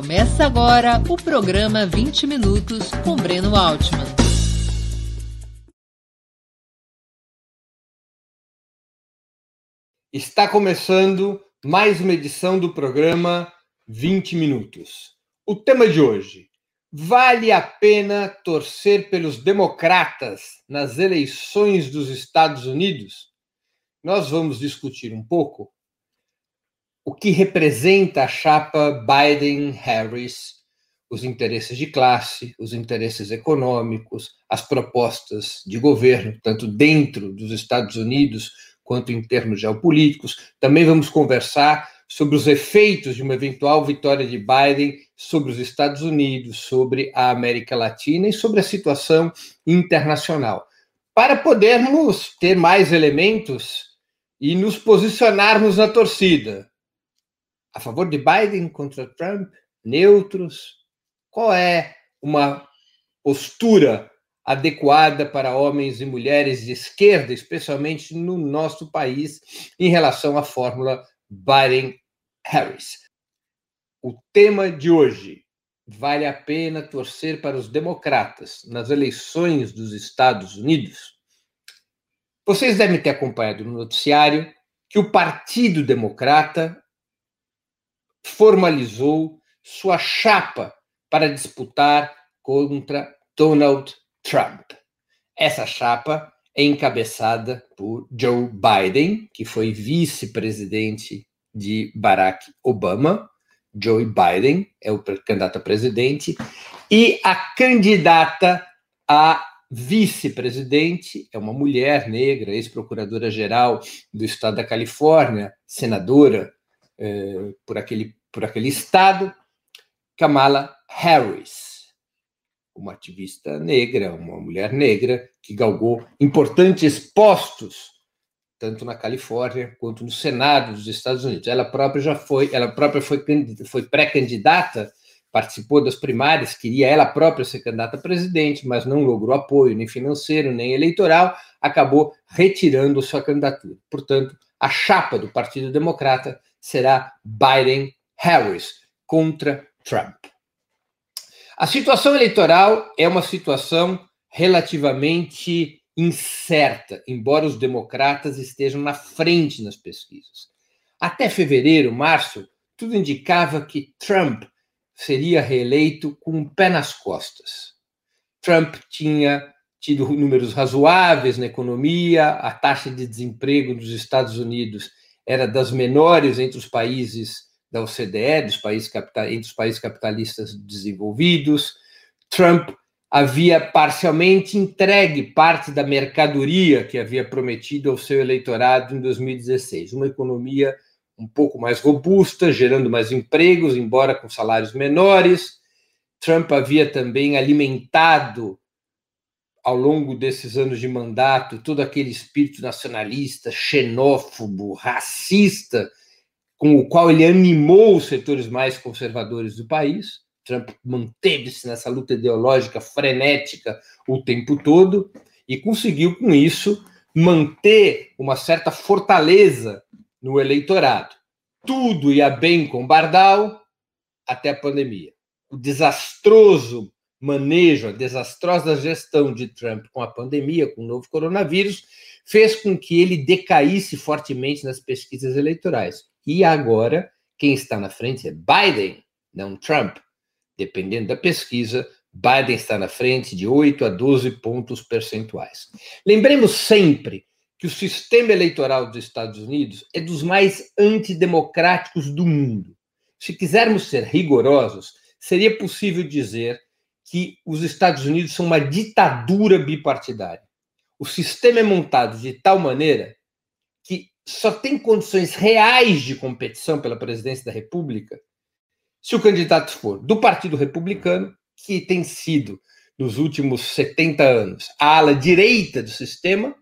Começa agora o programa 20 Minutos com Breno Altman. Está começando mais uma edição do programa 20 Minutos. O tema de hoje: vale a pena torcer pelos democratas nas eleições dos Estados Unidos? Nós vamos discutir um pouco o que representa a chapa Biden-Harris, os interesses de classe, os interesses econômicos, as propostas de governo, tanto dentro dos Estados Unidos quanto em termos geopolíticos. Também vamos conversar sobre os efeitos de uma eventual vitória de Biden sobre os Estados Unidos, sobre a América Latina e sobre a situação internacional. Para podermos ter mais elementos e nos posicionarmos na torcida, a favor de Biden contra Trump? Neutros? Qual é uma postura adequada para homens e mulheres de esquerda, especialmente no nosso país, em relação à fórmula Biden-Harris? O tema de hoje: vale a pena torcer para os democratas nas eleições dos Estados Unidos? Vocês devem ter acompanhado no noticiário que o Partido Democrata formalizou sua chapa para disputar contra Donald Trump. Essa chapa é encabeçada por Joe Biden, que foi vice-presidente de Barack Obama. Joe Biden é o candidato a presidente, e a candidata a vice-presidente é uma mulher negra, ex-procuradora-geral do estado da Califórnia, senadora eh, por, aquele, por aquele estado, Kamala Harris, uma ativista negra, uma mulher negra que galgou importantes postos tanto na Califórnia quanto no Senado dos Estados Unidos. Ela própria já foi, ela própria foi, foi pré-candidata, participou das primárias, queria ela própria ser candidata a presidente, mas não logrou apoio nem financeiro nem eleitoral, acabou retirando sua candidatura. Portanto, a chapa do Partido Democrata será Biden-Harris contra Trump. A situação eleitoral é uma situação relativamente incerta, embora os democratas estejam na frente nas pesquisas. Até fevereiro, março, tudo indicava que Trump seria reeleito com um pé nas costas. Trump tinha tido números razoáveis na economia, a taxa de desemprego nos Estados Unidos era das menores entre os países da OCDE, dos países entre os países capitalistas desenvolvidos. Trump havia parcialmente entregue parte da mercadoria que havia prometido ao seu eleitorado em 2016, uma economia um pouco mais robusta, gerando mais empregos, embora com salários menores. Trump havia também alimentado ao longo desses anos de mandato, todo aquele espírito nacionalista, xenófobo, racista, com o qual ele animou os setores mais conservadores do país. Trump manteve-se nessa luta ideológica frenética o tempo todo e conseguiu, com isso, manter uma certa fortaleza no eleitorado. Tudo ia bem com Bardal até a pandemia. O desastroso manejo, a desastrosa gestão de Trump com a pandemia, com o novo coronavírus, fez com que ele decaísse fortemente nas pesquisas eleitorais. E agora, quem está na frente é Biden, não Trump. Dependendo da pesquisa, Biden está na frente de 8 a 12 pontos percentuais. Lembremos sempre que o sistema eleitoral dos Estados Unidos é dos mais antidemocráticos do mundo. Se quisermos ser rigorosos, seria possível dizer que os Estados Unidos são uma ditadura bipartidária. O sistema é montado de tal maneira só tem condições reais de competição pela presidência da República se o candidato for do Partido Republicano, que tem sido, nos últimos 70 anos, a ala direita do sistema,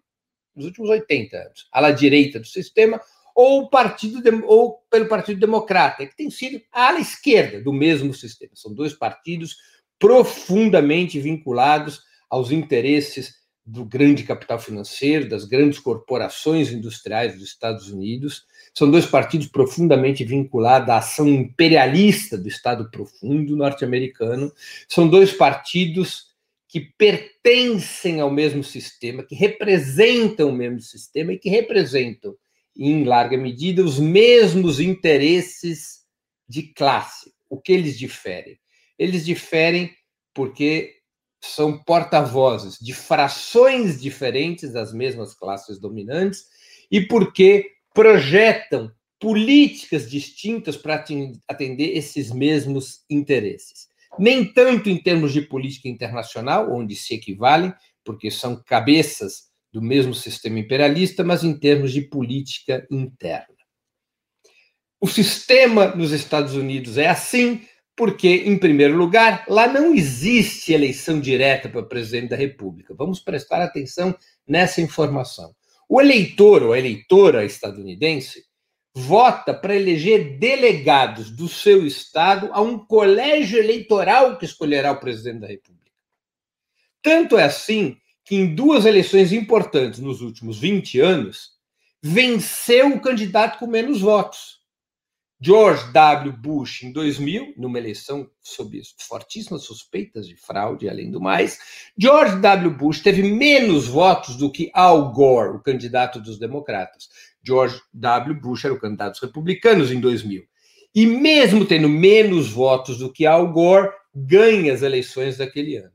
nos últimos 80 anos, a ala direita do sistema, ou, partido, ou pelo Partido Democrata, que tem sido a ala esquerda do mesmo sistema. São dois partidos profundamente vinculados aos interesses do grande capital financeiro, das grandes corporações industriais dos Estados Unidos. são dois partidos profundamente vinculados à ação imperialista do Estado profundo norte-americano, são dois partidos que pertencem ao mesmo sistema, que representam o mesmo sistema e que representam, em larga medida, os mesmos interesses de classe. O que eles diferem? Eles diferem porque são porta-vozes de frações diferentes das mesmas classes dominantes e porque projetam políticas distintas para atender esses mesmos interesses. Nem tanto em termos de política internacional, onde se equivalem, porque são cabeças do mesmo sistema imperialista, mas em termos de política interna. O sistema nos Estados Unidos é assim, porque, em primeiro lugar, lá não existe eleição direta para presidente da República. Vamos prestar atenção nessa informação. O eleitor ou eleitora estadunidense vota para eleger delegados do seu estado a um colégio eleitoral que escolherá o presidente da República. Tanto é assim que, em duas eleições importantes nos últimos 20 anos, venceu o candidato com menos votos. George W. Bush, em 2000, numa eleição sob fortíssimas suspeitas de fraude, além do mais, George W. Bush teve menos votos do que Al Gore, o candidato dos democratas. George W. Bush era o candidato dos republicanos em 2000. E mesmo tendo menos votos do que Al Gore, ganha as eleições daquele ano.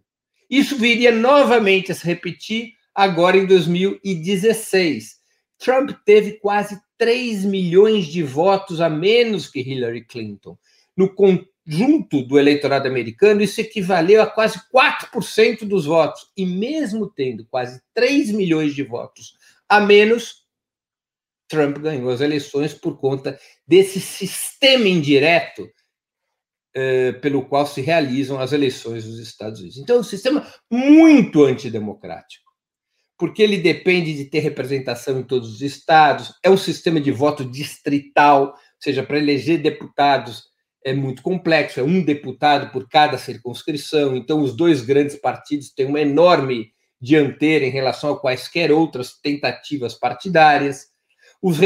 Isso viria novamente a se repetir agora em 2016. Trump teve quase 3 milhões de votos a menos que Hillary Clinton. No conjunto do eleitorado americano, isso equivaleu a quase 4% dos votos. E mesmo tendo quase 3 milhões de votos a menos, Trump ganhou as eleições por conta desse sistema indireto eh, pelo qual se realizam as eleições dos Estados Unidos. Então, é um sistema muito antidemocrático porque ele depende de ter representação em todos os estados, é um sistema de voto distrital, ou seja, para eleger deputados é muito complexo, é um deputado por cada circunscrição, então os dois grandes partidos têm uma enorme dianteira em relação a quaisquer outras tentativas partidárias. Os,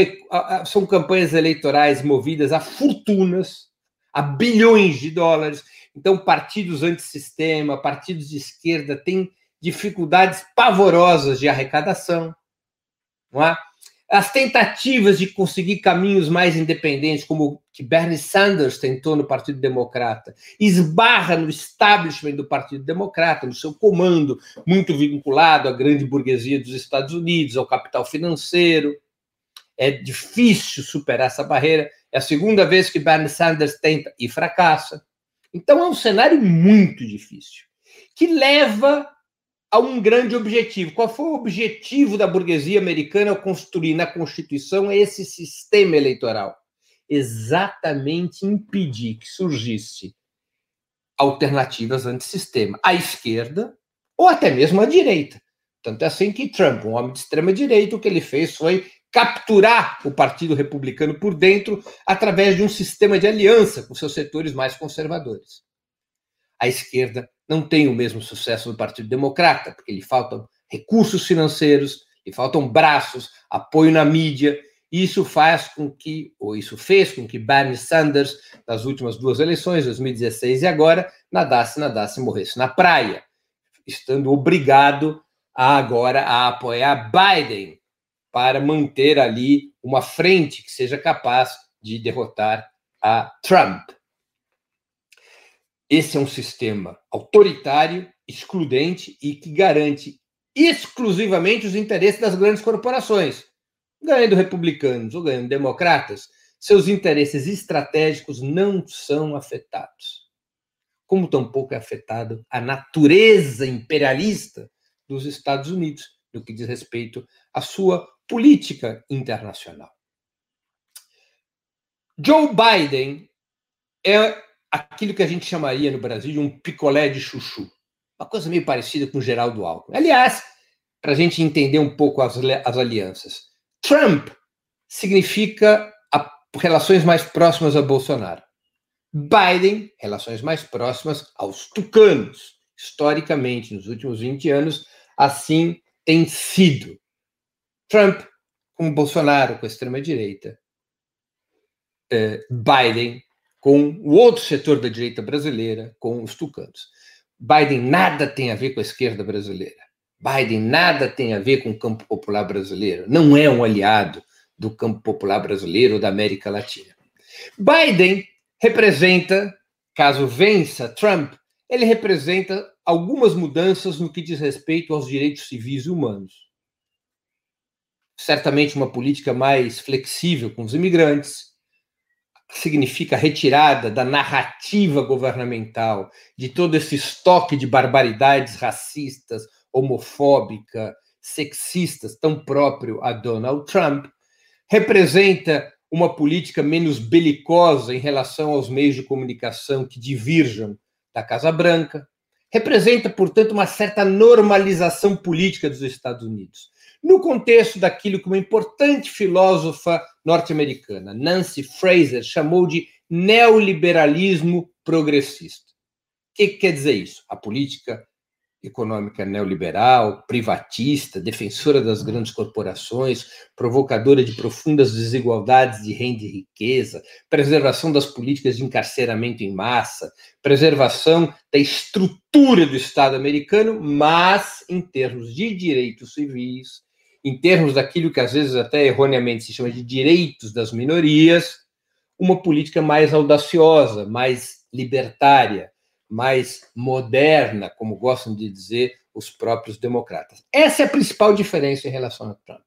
são campanhas eleitorais movidas a fortunas, a bilhões de dólares. Então, partidos antissistema, partidos de esquerda têm dificuldades pavorosas de arrecadação, é? As tentativas de conseguir caminhos mais independentes, como que Bernie Sanders tentou no Partido Democrata, esbarra no establishment do Partido Democrata, no seu comando, muito vinculado à grande burguesia dos Estados Unidos, ao capital financeiro. É difícil superar essa barreira. É a segunda vez que Bernie Sanders tenta e fracassa. Então é um cenário muito difícil, que leva a um grande objetivo. Qual foi o objetivo da burguesia americana ao construir na Constituição esse sistema eleitoral? Exatamente impedir que surgisse alternativas antissistema à esquerda ou até mesmo à direita. Tanto é assim que Trump, um homem de extrema direita, o que ele fez foi capturar o Partido Republicano por dentro através de um sistema de aliança com seus setores mais conservadores. A esquerda não tem o mesmo sucesso do Partido Democrata, porque lhe faltam recursos financeiros, lhe faltam braços, apoio na mídia. Isso faz com que, ou isso fez com que Bernie Sanders, nas últimas duas eleições, 2016 e agora, nadasse, nadasse e morresse na praia, estando obrigado a, agora a apoiar Biden para manter ali uma frente que seja capaz de derrotar a Trump. Esse é um sistema autoritário, excludente e que garante exclusivamente os interesses das grandes corporações. Ganhando republicanos ou ganhando democratas, seus interesses estratégicos não são afetados. Como tampouco é afetado a natureza imperialista dos Estados Unidos no que diz respeito à sua política internacional. Joe Biden é aquilo que a gente chamaria no Brasil de um picolé de chuchu. Uma coisa meio parecida com Geraldo Alckmin. Aliás, para a gente entender um pouco as, as alianças, Trump significa a, relações mais próximas a Bolsonaro. Biden, relações mais próximas aos tucanos. Historicamente, nos últimos 20 anos, assim tem sido. Trump com Bolsonaro, com a extrema-direita. eh, Biden com o outro setor da direita brasileira, com os tucanos. Biden nada tem a ver com a esquerda brasileira. Biden nada tem a ver com o campo popular brasileiro. Não é um aliado do campo popular brasileiro ou da América Latina. Biden representa, caso vença Trump, ele representa algumas mudanças no que diz respeito aos direitos civis e humanos. Certamente uma política mais flexível com os imigrantes, significa retirada da narrativa governamental, de todo esse estoque de barbaridades racistas, homofóbica, sexistas, tão próprio a Donald Trump, representa uma política menos belicosa em relação aos meios de comunicação que divirjam da Casa Branca, representa, portanto, uma certa normalização política dos Estados Unidos. No contexto daquilo que uma importante filósofa norte-americana, Nancy Fraser, chamou de neoliberalismo progressista. O que quer dizer isso? A política econômica neoliberal, privatista, defensora das grandes corporações, provocadora de profundas desigualdades de renda e riqueza, preservação das políticas de encarceramento em massa, preservação da estrutura do Estado americano, mas em termos de direitos civis, em termos daquilo que às vezes até erroneamente se chama de direitos das minorias, uma política mais audaciosa, mais libertária, mais moderna, como gostam de dizer os próprios democratas. Essa é a principal diferença em relação a Trump.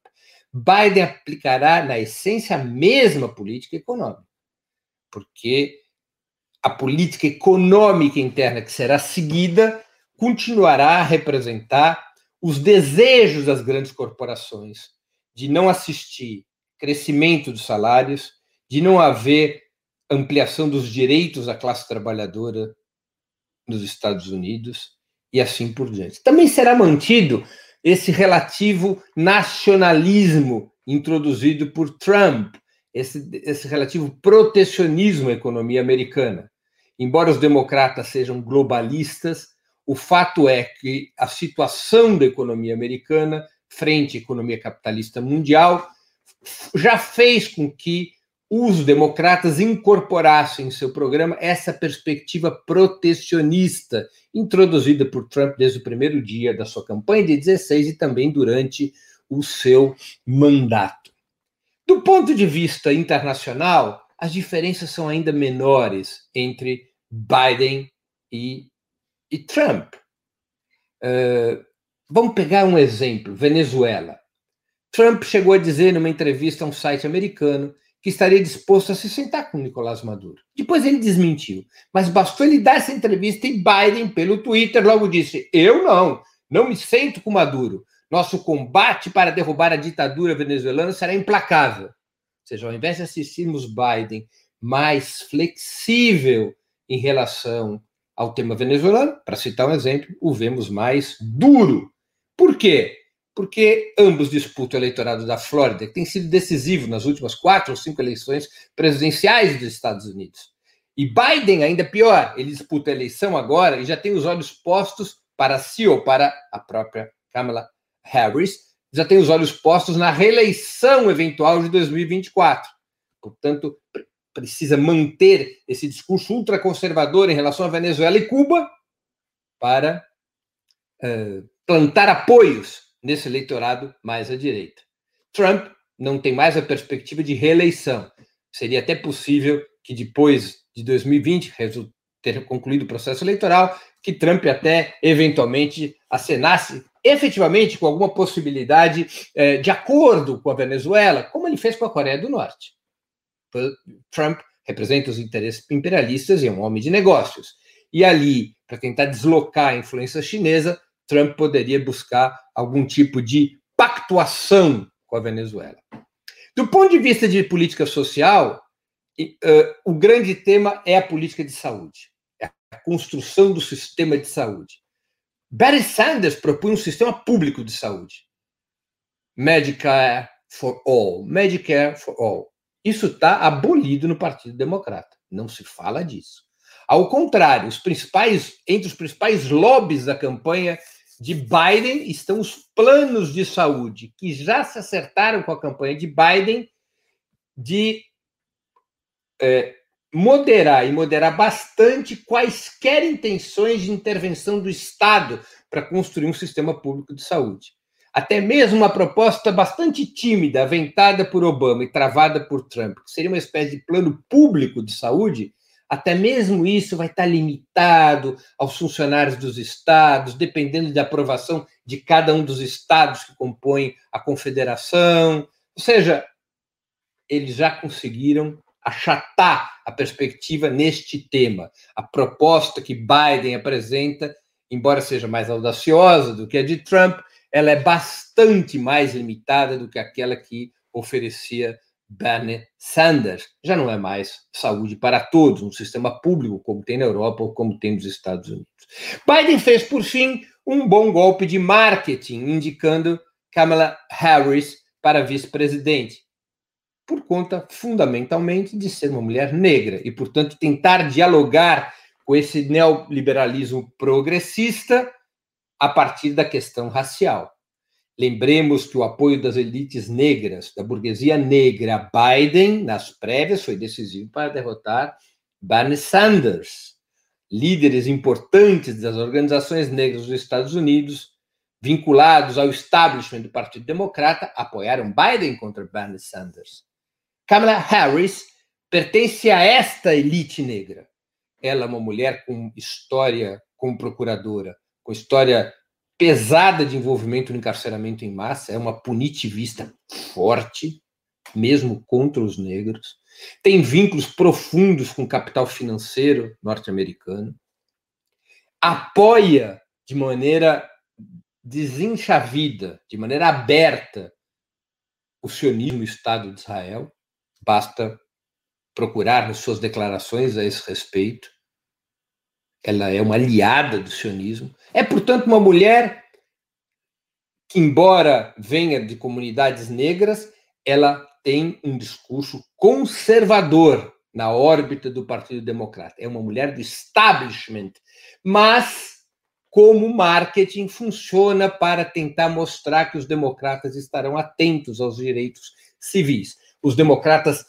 Biden aplicará, na essência, a mesma política econômica, porque a política econômica interna que será seguida continuará a representar os desejos das grandes corporações de não assistir crescimento dos salários, de não haver ampliação dos direitos da classe trabalhadora nos Estados Unidos e assim por diante. Também será mantido esse relativo nacionalismo introduzido por Trump, esse, esse relativo protecionismo à economia americana. Embora os democratas sejam globalistas, o fato é que a situação da economia americana frente à economia capitalista mundial já fez com que os democratas incorporassem em seu programa essa perspectiva protecionista introduzida por Trump desde o primeiro dia da sua campanha de 16 e também durante o seu mandato. Do ponto de vista internacional, as diferenças são ainda menores entre Biden e e Trump. Uh, vamos pegar um exemplo: Venezuela. Trump chegou a dizer numa entrevista a um site americano que estaria disposto a se sentar com Nicolás Maduro. Depois ele desmentiu, mas bastou ele dar essa entrevista e Biden, pelo Twitter, logo disse: Eu não, não me sento com Maduro. Nosso combate para derrubar a ditadura venezuelana será implacável. Ou seja, ao invés de assistirmos Biden mais flexível em relação ao tema venezuelano, para citar um exemplo, o vemos mais duro. Por quê? Porque ambos disputam o eleitorado da Flórida, que tem sido decisivo nas últimas quatro ou cinco eleições presidenciais dos Estados Unidos. E Biden, ainda pior, ele disputa a eleição agora e já tem os olhos postos para si ou para a própria Kamala Harris, já tem os olhos postos na reeleição eventual de 2024. Portanto, precisa manter esse discurso ultraconservador em relação à Venezuela e Cuba para uh, plantar apoios nesse eleitorado mais à direita. Trump não tem mais a perspectiva de reeleição. Seria até possível que depois de 2020, ter concluído o processo eleitoral, que Trump até eventualmente acenasse efetivamente com alguma possibilidade eh, de acordo com a Venezuela, como ele fez com a Coreia do Norte. Trump representa os interesses imperialistas e é um homem de negócios. E ali, para tentar deslocar a influência chinesa, Trump poderia buscar algum tipo de pactuação com a Venezuela. Do ponto de vista de política social, o grande tema é a política de saúde, é a construção do sistema de saúde. Barry Sanders propõe um sistema público de saúde. Medicare for all. Medicare for all. Isso está abolido no Partido Democrata. Não se fala disso. Ao contrário, os principais, entre os principais lobbies da campanha de Biden estão os planos de saúde, que já se acertaram com a campanha de Biden de é, moderar e moderar bastante quaisquer intenções de intervenção do Estado para construir um sistema público de saúde. Até mesmo uma proposta bastante tímida, aventada por Obama e travada por Trump, que seria uma espécie de plano público de saúde, até mesmo isso vai estar limitado aos funcionários dos estados, dependendo da aprovação de cada um dos estados que compõem a confederação. Ou seja, eles já conseguiram achatar a perspectiva neste tema. A proposta que Biden apresenta, embora seja mais audaciosa do que a de Trump, ela é bastante mais limitada do que aquela que oferecia Bernie Sanders. Já não é mais saúde para todos, um sistema público como tem na Europa ou como tem nos Estados Unidos. Biden fez, por fim, um bom golpe de marketing, indicando Kamala Harris para vice-presidente por conta fundamentalmente de ser uma mulher negra e, portanto, tentar dialogar com esse neoliberalismo progressista a partir da questão racial. Lembremos que o apoio das elites negras, da burguesia negra Biden, nas prévias, foi decisivo para derrotar Bernie Sanders. Líderes importantes das organizações negras dos Estados Unidos, vinculados ao establishment do Partido Democrata, apoiaram Biden contra Bernie Sanders. Kamala Harris pertence a esta elite negra. Ela é uma mulher com história como procuradora, com história pesada de envolvimento no encarceramento em massa, é uma punitivista forte, mesmo contra os negros, tem vínculos profundos com o capital financeiro norte-americano, apoia de maneira desenchavida, de maneira aberta, o sionismo o Estado de Israel, Basta procurar nas suas declarações a esse respeito. Ela é uma aliada do sionismo. É, portanto, uma mulher que, embora venha de comunidades negras, ela tem um discurso conservador na órbita do Partido Democrata. É uma mulher do establishment, mas como marketing funciona para tentar mostrar que os democratas estarão atentos aos direitos civis. Os democratas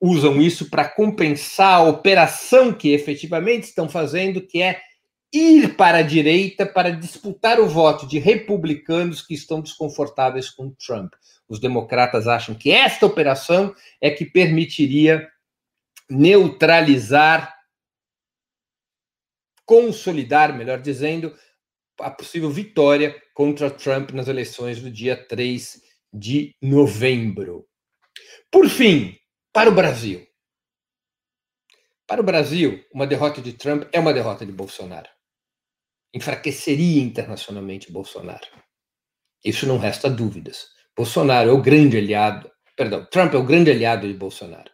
usam isso para compensar a operação que efetivamente estão fazendo, que é ir para a direita para disputar o voto de republicanos que estão desconfortáveis com Trump. Os democratas acham que esta operação é que permitiria neutralizar, consolidar, melhor dizendo, a possível vitória contra Trump nas eleições do dia 3 de novembro. Por fim, para o Brasil. Para o Brasil, uma derrota de Trump é uma derrota de Bolsonaro. Enfraqueceria internacionalmente Bolsonaro. Isso não resta dúvidas. Bolsonaro é o grande aliado, perdão, Trump é o grande aliado de Bolsonaro.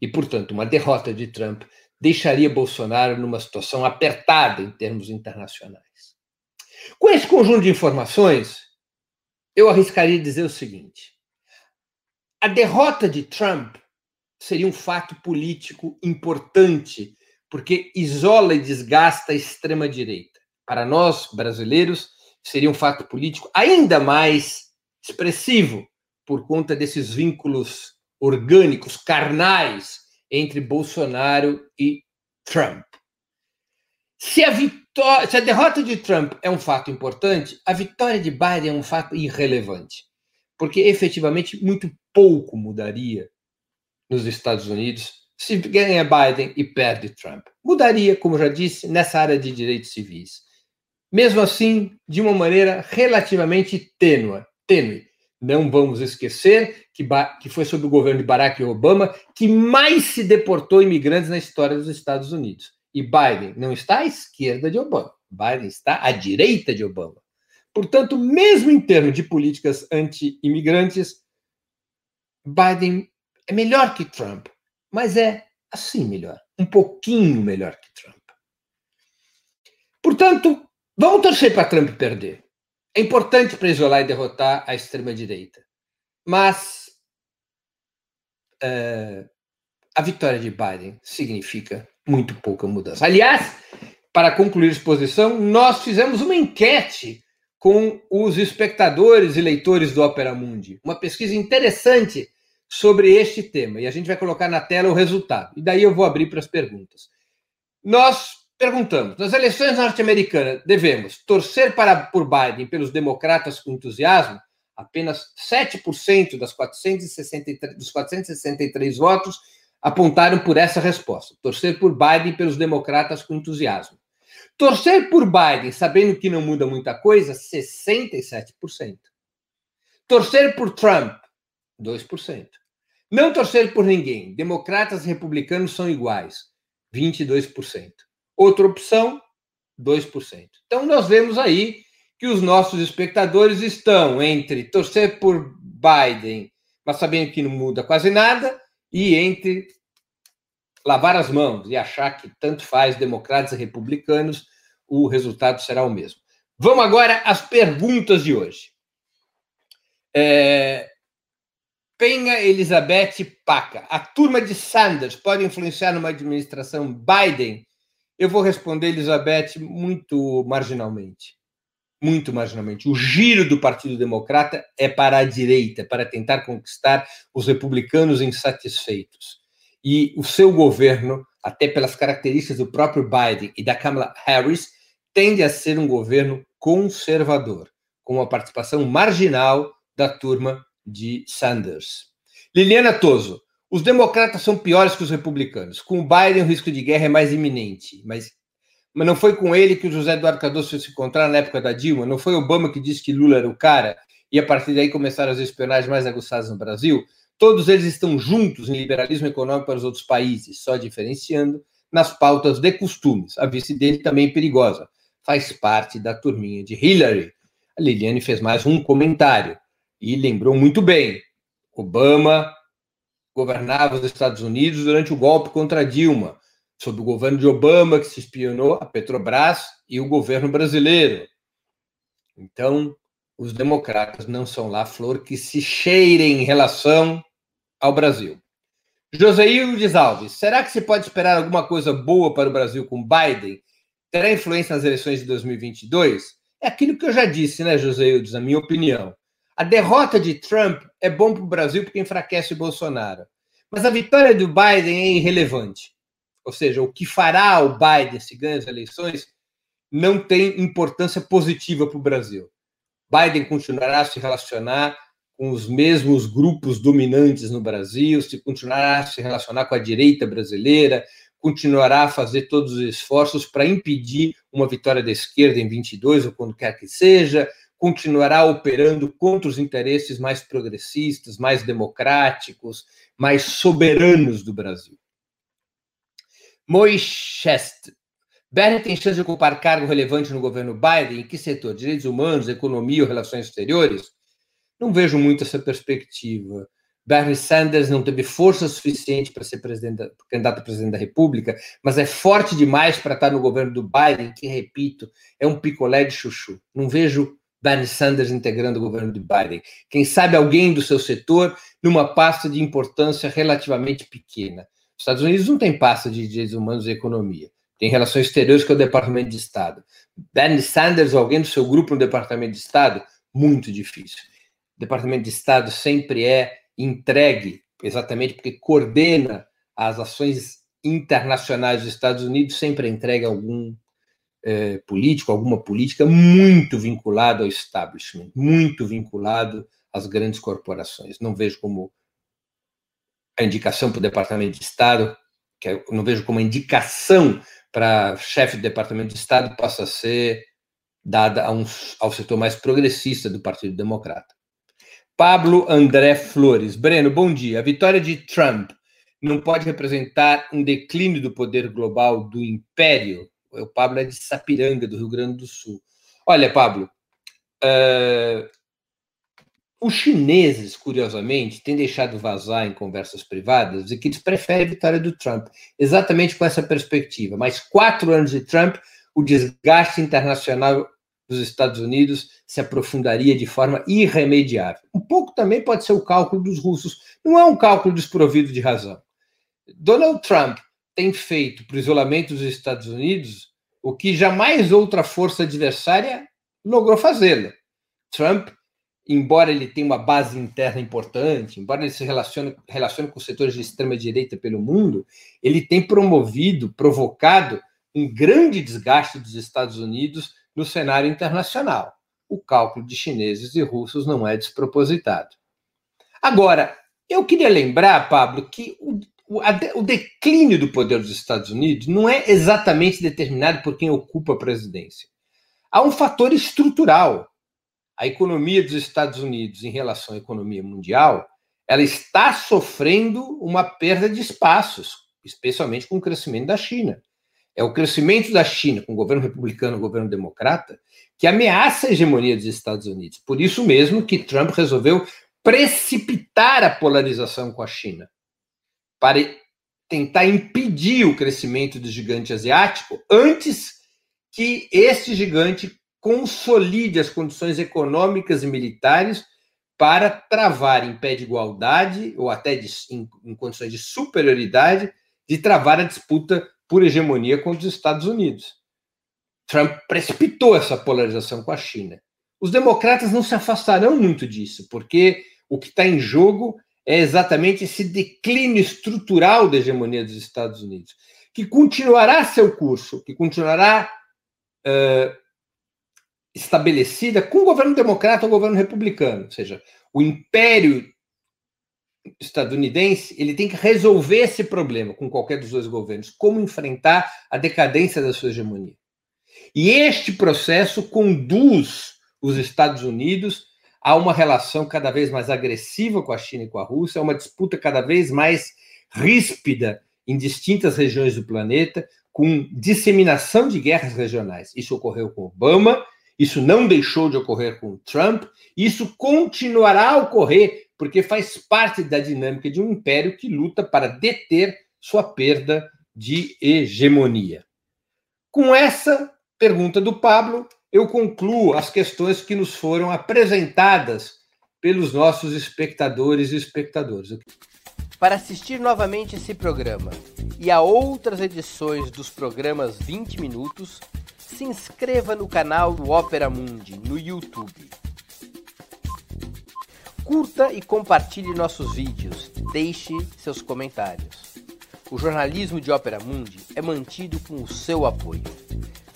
E, portanto, uma derrota de Trump deixaria Bolsonaro numa situação apertada em termos internacionais. Com esse conjunto de informações, eu arriscaria dizer o seguinte: a derrota de Trump seria um fato político importante, porque isola e desgasta a extrema-direita. Para nós, brasileiros, seria um fato político ainda mais expressivo, por conta desses vínculos orgânicos, carnais, entre Bolsonaro e Trump. Se a, vitória, se a derrota de Trump é um fato importante, a vitória de Biden é um fato irrelevante, porque efetivamente muito pouco mudaria nos Estados Unidos se ganha Biden e perde Trump. Mudaria, como já disse, nessa área de direitos civis. Mesmo assim, de uma maneira relativamente tênue. tênue. Não vamos esquecer que, que foi sob o governo de Barack Obama que mais se deportou imigrantes na história dos Estados Unidos. E Biden não está à esquerda de Obama, Biden está à direita de Obama. Portanto, mesmo em termos de políticas anti-imigrantes, Biden é melhor que Trump, mas é assim melhor, um pouquinho melhor que Trump. Portanto, vamos torcer para Trump perder. É importante para isolar e derrotar a extrema-direita. Mas uh, a vitória de Biden significa muito pouca mudança. Aliás, para concluir a exposição, nós fizemos uma enquete com os espectadores e leitores do Opera Mundi. Uma pesquisa interessante sobre este tema. E a gente vai colocar na tela o resultado. E daí eu vou abrir para as perguntas. Nós perguntamos: nas eleições norte-americanas, devemos torcer para, por Biden pelos democratas com entusiasmo? Apenas 7% das 463, dos 463 votos apontaram por essa resposta: torcer por Biden pelos democratas com entusiasmo. Torcer por Biden, sabendo que não muda muita coisa, 67%. Torcer por Trump, 2%. Não torcer por ninguém, democratas e republicanos são iguais, 22%. Outra opção, 2%. Então, nós vemos aí que os nossos espectadores estão entre torcer por Biden, mas sabendo que não muda quase nada, e entre lavar as mãos e achar que tanto faz democratas e republicanos, o resultado será o mesmo. Vamos agora às perguntas de hoje. É... Penha Elizabeth Paca. A turma de Sanders pode influenciar numa administração Biden? Eu vou responder, Elizabeth, muito marginalmente. Muito marginalmente. O giro do Partido Democrata é para a direita, para tentar conquistar os republicanos insatisfeitos e o seu governo, até pelas características do próprio Biden e da Kamala Harris, tende a ser um governo conservador, com uma participação marginal da turma de Sanders. Liliana Toso, os democratas são piores que os republicanos. Com o Biden, o risco de guerra é mais iminente. Mas, mas não foi com ele que o José Eduardo Cardoso foi se encontrar na época da Dilma? Não foi Obama que disse que Lula era o cara? E a partir daí começaram as espionagens mais aguçadas no Brasil? Todos eles estão juntos em liberalismo econômico para os outros países, só diferenciando nas pautas de costumes. A vice dele também é perigosa, faz parte da turminha de Hillary. A Liliane fez mais um comentário e lembrou muito bem. Obama governava os Estados Unidos durante o golpe contra Dilma, sob o governo de Obama, que se espionou a Petrobras e o governo brasileiro. Então, os democratas não são lá flor que se cheire em relação ao Brasil. Joseildes Alves, será que se pode esperar alguma coisa boa para o Brasil com Biden? Terá influência nas eleições de 2022? É aquilo que eu já disse, né, Joseildes, na minha opinião. A derrota de Trump é bom para o Brasil porque enfraquece o Bolsonaro. Mas a vitória do Biden é irrelevante. Ou seja, o que fará o Biden se ganhar as eleições não tem importância positiva para o Brasil. Biden continuará a se relacionar com os mesmos grupos dominantes no Brasil, se continuará a se relacionar com a direita brasileira, continuará a fazer todos os esforços para impedir uma vitória da esquerda em 22 ou quando quer que seja, continuará operando contra os interesses mais progressistas, mais democráticos, mais soberanos do Brasil. Moichest. Bernie tem chance de ocupar cargo relevante no governo Biden? Em que setor? Direitos humanos, economia ou relações exteriores? Não vejo muito essa perspectiva. Bernie Sanders não teve força suficiente para ser candidato a presidente da República, mas é forte demais para estar no governo do Biden, que, repito, é um picolé de chuchu. Não vejo Bernie Sanders integrando o governo de Biden. Quem sabe alguém do seu setor numa pasta de importância relativamente pequena. Os Estados Unidos não tem pasta de direitos humanos e economia. Tem relações exteriores é o Departamento de Estado. Bernie Sanders ou alguém do seu grupo no Departamento de Estado? Muito difícil. Departamento de Estado sempre é entregue, exatamente porque coordena as ações internacionais dos Estados Unidos, sempre entrega algum é, político, alguma política muito vinculado ao establishment, muito vinculado às grandes corporações. Não vejo como a indicação para o Departamento de Estado, que eu não vejo como a indicação para chefe do Departamento de Estado possa ser dada um, ao setor mais progressista do Partido Democrata. Pablo André Flores. Breno, bom dia. A vitória de Trump não pode representar um declínio do poder global do império? O Pablo é de Sapiranga, do Rio Grande do Sul. Olha, Pablo, uh, os chineses, curiosamente, têm deixado vazar em conversas privadas de que eles preferem a vitória do Trump, exatamente com essa perspectiva. Mais quatro anos de Trump, o desgaste internacional dos Estados Unidos se aprofundaria de forma irremediável. Um pouco também pode ser o cálculo dos russos. Não é um cálculo desprovido de razão. Donald Trump tem feito para o isolamento dos Estados Unidos o que jamais outra força adversária logrou fazê-lo. Trump embora ele tenha uma base interna importante, embora ele se relacione, relacione com setores de extrema-direita pelo mundo, ele tem promovido, provocado um grande desgaste dos Estados Unidos no cenário internacional. O cálculo de chineses e russos não é despropositado. Agora, eu queria lembrar, Pablo, que o, a, o declínio do poder dos Estados Unidos não é exatamente determinado por quem ocupa a presidência. Há um fator estrutural a economia dos Estados Unidos em relação à economia mundial, ela está sofrendo uma perda de espaços, especialmente com o crescimento da China. É o crescimento da China com o governo republicano o governo democrata que ameaça a hegemonia dos Estados Unidos. Por isso mesmo que Trump resolveu precipitar a polarização com a China para tentar impedir o crescimento do gigante asiático antes que este gigante consolide as condições econômicas e militares para travar em pé de igualdade ou até de, em, em condições de superioridade de travar a disputa por hegemonia contra os Estados Unidos. Trump precipitou essa polarização com a China. Os democratas não se afastarão muito disso, porque o que está em jogo é exatamente esse declínio estrutural da hegemonia dos Estados Unidos, que continuará seu curso, que continuará uh, estabelecida com o governo democrata ou governo republicano, ou seja, o império estadunidense ele tem que resolver esse problema com qualquer dos dois governos, como enfrentar a decadência da sua hegemonia. E este processo conduz os Estados Unidos a uma relação cada vez mais agressiva com a China e com a Rússia, a uma disputa cada vez mais ríspida em distintas regiões do planeta, com disseminação de guerras regionais. Isso ocorreu com Obama isso não deixou de ocorrer com Trump, isso continuará a ocorrer, porque faz parte da dinâmica de um império que luta para deter sua perda de hegemonia. Com essa pergunta do Pablo, eu concluo as questões que nos foram apresentadas pelos nossos espectadores e espectadoras. Para assistir novamente esse programa e a outras edições dos programas 20 Minutos, se inscreva no canal do Opera Mundi no YouTube. Curta e compartilhe nossos vídeos, deixe seus comentários. O jornalismo de Opera Mundi é mantido com o seu apoio.